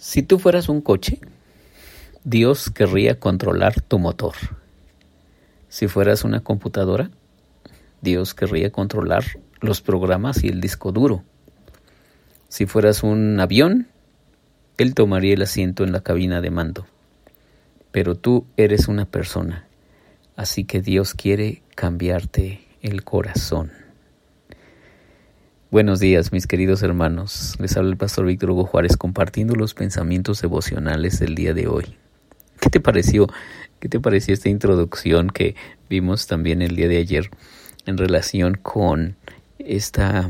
Si tú fueras un coche, Dios querría controlar tu motor. Si fueras una computadora, Dios querría controlar los programas y el disco duro. Si fueras un avión, Él tomaría el asiento en la cabina de mando. Pero tú eres una persona, así que Dios quiere cambiarte el corazón. Buenos días, mis queridos hermanos. Les habla el pastor Víctor Hugo Juárez compartiendo los pensamientos devocionales del día de hoy. ¿Qué te pareció? ¿Qué te pareció esta introducción que vimos también el día de ayer en relación con esta,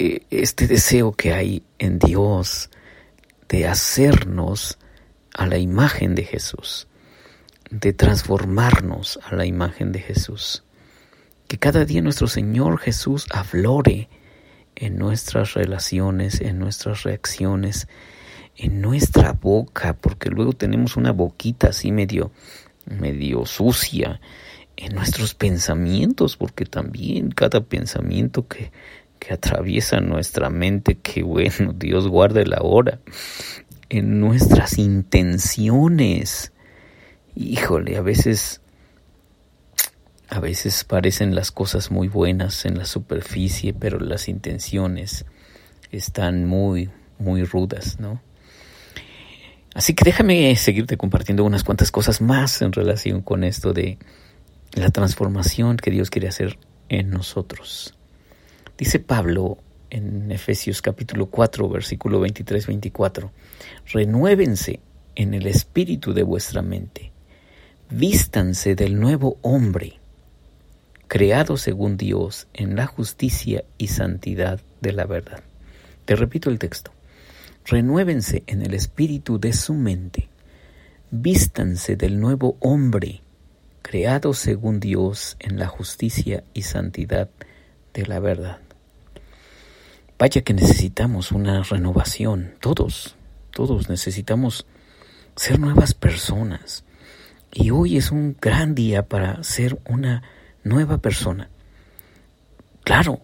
eh, este deseo que hay en Dios de hacernos a la imagen de Jesús, de transformarnos a la imagen de Jesús? Que cada día nuestro Señor Jesús aflore en nuestras relaciones, en nuestras reacciones, en nuestra boca, porque luego tenemos una boquita así medio, medio sucia, en nuestros pensamientos, porque también cada pensamiento que, que atraviesa nuestra mente, que bueno, Dios guarde la hora, en nuestras intenciones. Híjole, a veces a veces parecen las cosas muy buenas en la superficie, pero las intenciones están muy, muy rudas, ¿no? Así que déjame seguirte compartiendo unas cuantas cosas más en relación con esto de la transformación que Dios quiere hacer en nosotros. Dice Pablo en Efesios capítulo 4, versículo 23-24, renuévense en el espíritu de vuestra mente, vístanse del nuevo hombre creado según Dios en la justicia y santidad de la verdad. Te repito el texto. Renuévense en el espíritu de su mente. Vístanse del nuevo hombre, creado según Dios en la justicia y santidad de la verdad. Vaya que necesitamos una renovación, todos, todos necesitamos ser nuevas personas. Y hoy es un gran día para ser una nueva persona. Claro,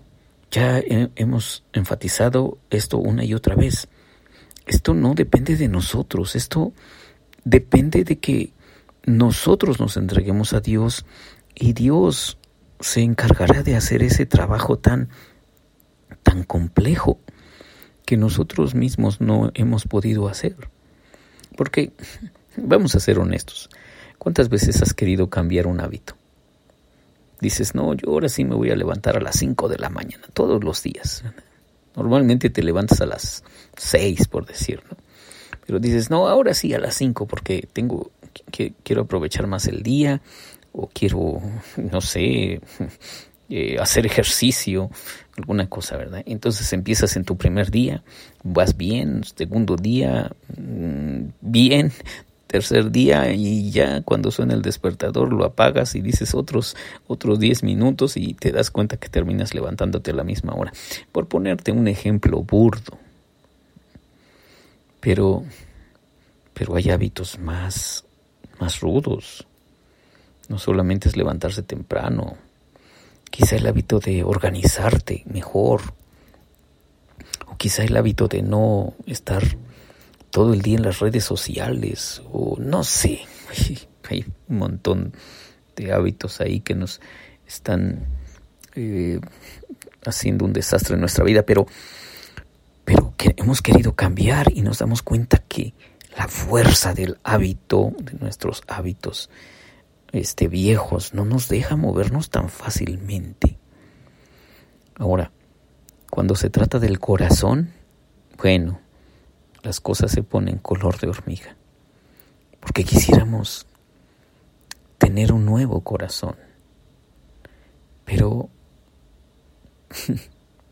ya hemos enfatizado esto una y otra vez. Esto no depende de nosotros, esto depende de que nosotros nos entreguemos a Dios y Dios se encargará de hacer ese trabajo tan tan complejo que nosotros mismos no hemos podido hacer. Porque vamos a ser honestos, ¿cuántas veces has querido cambiar un hábito? Dices, no, yo ahora sí me voy a levantar a las 5 de la mañana, todos los días. Normalmente te levantas a las 6, por decirlo. Pero dices, no, ahora sí a las 5 porque tengo que, quiero aprovechar más el día o quiero, no sé, eh, hacer ejercicio, alguna cosa, ¿verdad? Entonces empiezas en tu primer día, vas bien, segundo día, mm, bien, tercer día y ya cuando suena el despertador lo apagas y dices otros otros 10 minutos y te das cuenta que terminas levantándote a la misma hora. Por ponerte un ejemplo burdo. Pero pero hay hábitos más más rudos. No solamente es levantarse temprano, quizá el hábito de organizarte mejor, o quizá el hábito de no estar todo el día en las redes sociales o no sé, hay un montón de hábitos ahí que nos están eh, haciendo un desastre en nuestra vida, pero, pero hemos querido cambiar y nos damos cuenta que la fuerza del hábito, de nuestros hábitos este, viejos, no nos deja movernos tan fácilmente. Ahora, cuando se trata del corazón, bueno, las cosas se ponen color de hormiga. Porque quisiéramos tener un nuevo corazón. Pero,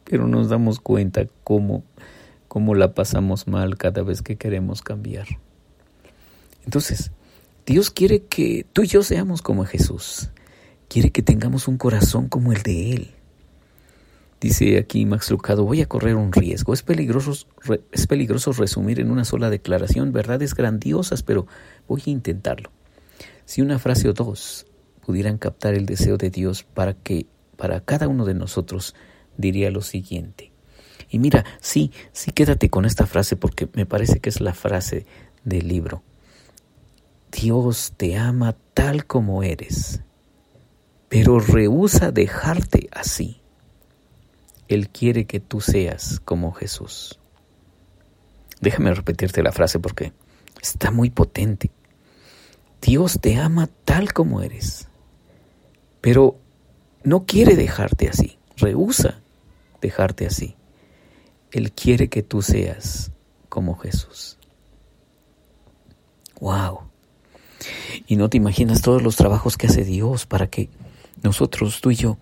pero nos damos cuenta cómo, cómo la pasamos mal cada vez que queremos cambiar. Entonces, Dios quiere que tú y yo seamos como Jesús. Quiere que tengamos un corazón como el de Él. Dice aquí Max Lucado, voy a correr un riesgo. Es peligroso, es peligroso resumir en una sola declaración verdades grandiosas, pero voy a intentarlo. Si una frase o dos pudieran captar el deseo de Dios para que para cada uno de nosotros, diría lo siguiente. Y mira, sí, sí quédate con esta frase porque me parece que es la frase del libro. Dios te ama tal como eres, pero rehúsa dejarte así. Él quiere que tú seas como Jesús. Déjame repetirte la frase porque está muy potente. Dios te ama tal como eres, pero no quiere dejarte así, rehúsa dejarte así. Él quiere que tú seas como Jesús. ¡Wow! Y no te imaginas todos los trabajos que hace Dios para que nosotros, tú y yo,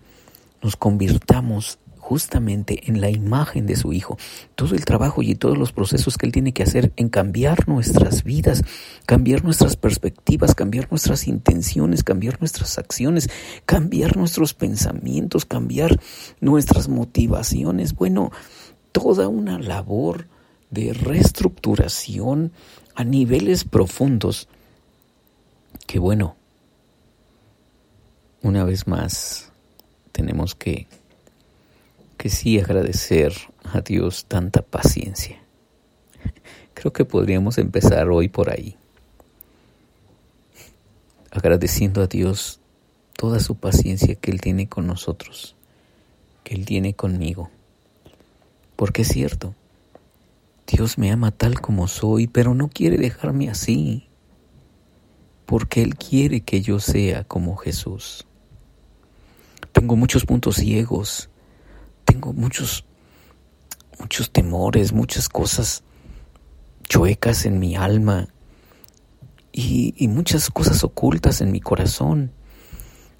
nos convirtamos justamente en la imagen de su Hijo. Todo el trabajo y todos los procesos que Él tiene que hacer en cambiar nuestras vidas, cambiar nuestras perspectivas, cambiar nuestras intenciones, cambiar nuestras acciones, cambiar nuestros pensamientos, cambiar nuestras motivaciones. Bueno, toda una labor de reestructuración a niveles profundos que bueno, una vez más tenemos que que sí agradecer a Dios tanta paciencia. Creo que podríamos empezar hoy por ahí, agradeciendo a Dios toda su paciencia que Él tiene con nosotros, que Él tiene conmigo. Porque es cierto, Dios me ama tal como soy, pero no quiere dejarme así, porque Él quiere que yo sea como Jesús. Tengo muchos puntos ciegos tengo muchos, muchos temores, muchas cosas chuecas en mi alma y, muchas cosas ocultas en mi corazón.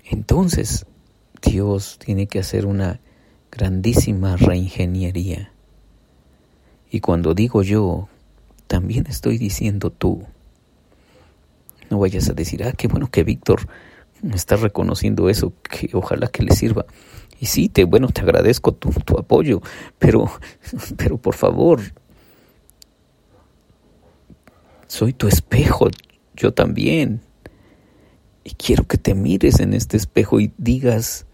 Entonces, Dios tiene que hacer una grandísima reingeniería. Y cuando digo yo, también estoy diciendo tú. No vayas a decir, ah, qué bueno que Víctor me está reconociendo eso, que ojalá que le sirva. Y sí, te, bueno, te agradezco tu, tu apoyo, pero, pero por favor, soy tu espejo, yo también. Y quiero que te mires en este espejo y digas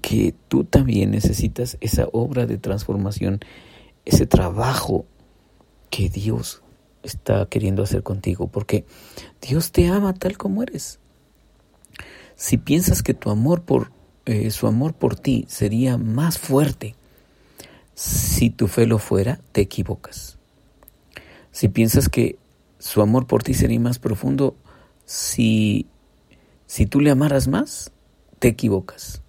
que tú también necesitas esa obra de transformación, ese trabajo que Dios está queriendo hacer contigo, porque Dios te ama tal como eres. Si piensas que tu amor por eh, su amor por ti sería más fuerte. Si tu fe lo fuera, te equivocas. Si piensas que su amor por ti sería más profundo, si, si tú le amaras más, te equivocas.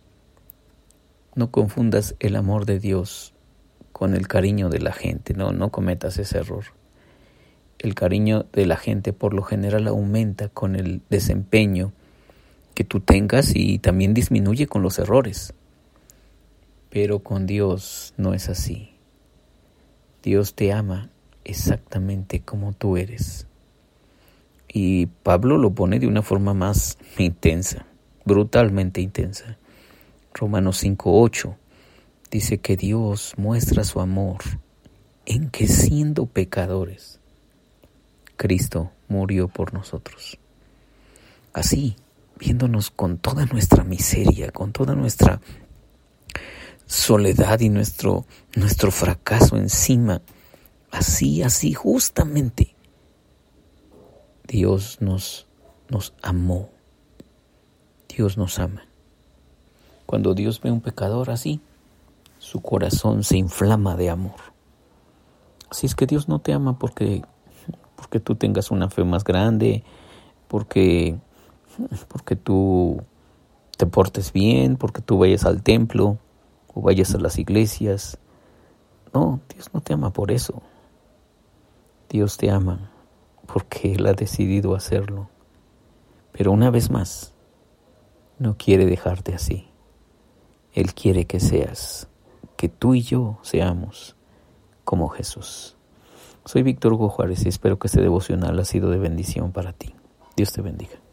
No confundas el amor de Dios con el cariño de la gente, no, no cometas ese error. El cariño de la gente por lo general aumenta con el desempeño que tú tengas y también disminuye con los errores. Pero con Dios no es así. Dios te ama exactamente como tú eres. Y Pablo lo pone de una forma más intensa, brutalmente intensa. Romanos 5.8 dice que Dios muestra su amor en que siendo pecadores, Cristo murió por nosotros. Así, viéndonos con toda nuestra miseria, con toda nuestra soledad y nuestro, nuestro fracaso encima. Así, así, justamente. Dios nos, nos amó. Dios nos ama. Cuando Dios ve a un pecador así, su corazón se inflama de amor. Así es que Dios no te ama porque, porque tú tengas una fe más grande, porque porque tú te portes bien, porque tú vayas al templo o vayas a las iglesias. No, Dios no te ama por eso. Dios te ama porque Él ha decidido hacerlo. Pero una vez más, no quiere dejarte así. Él quiere que seas, que tú y yo seamos como Jesús. Soy Víctor Hugo Juárez y espero que este devocional ha sido de bendición para ti. Dios te bendiga.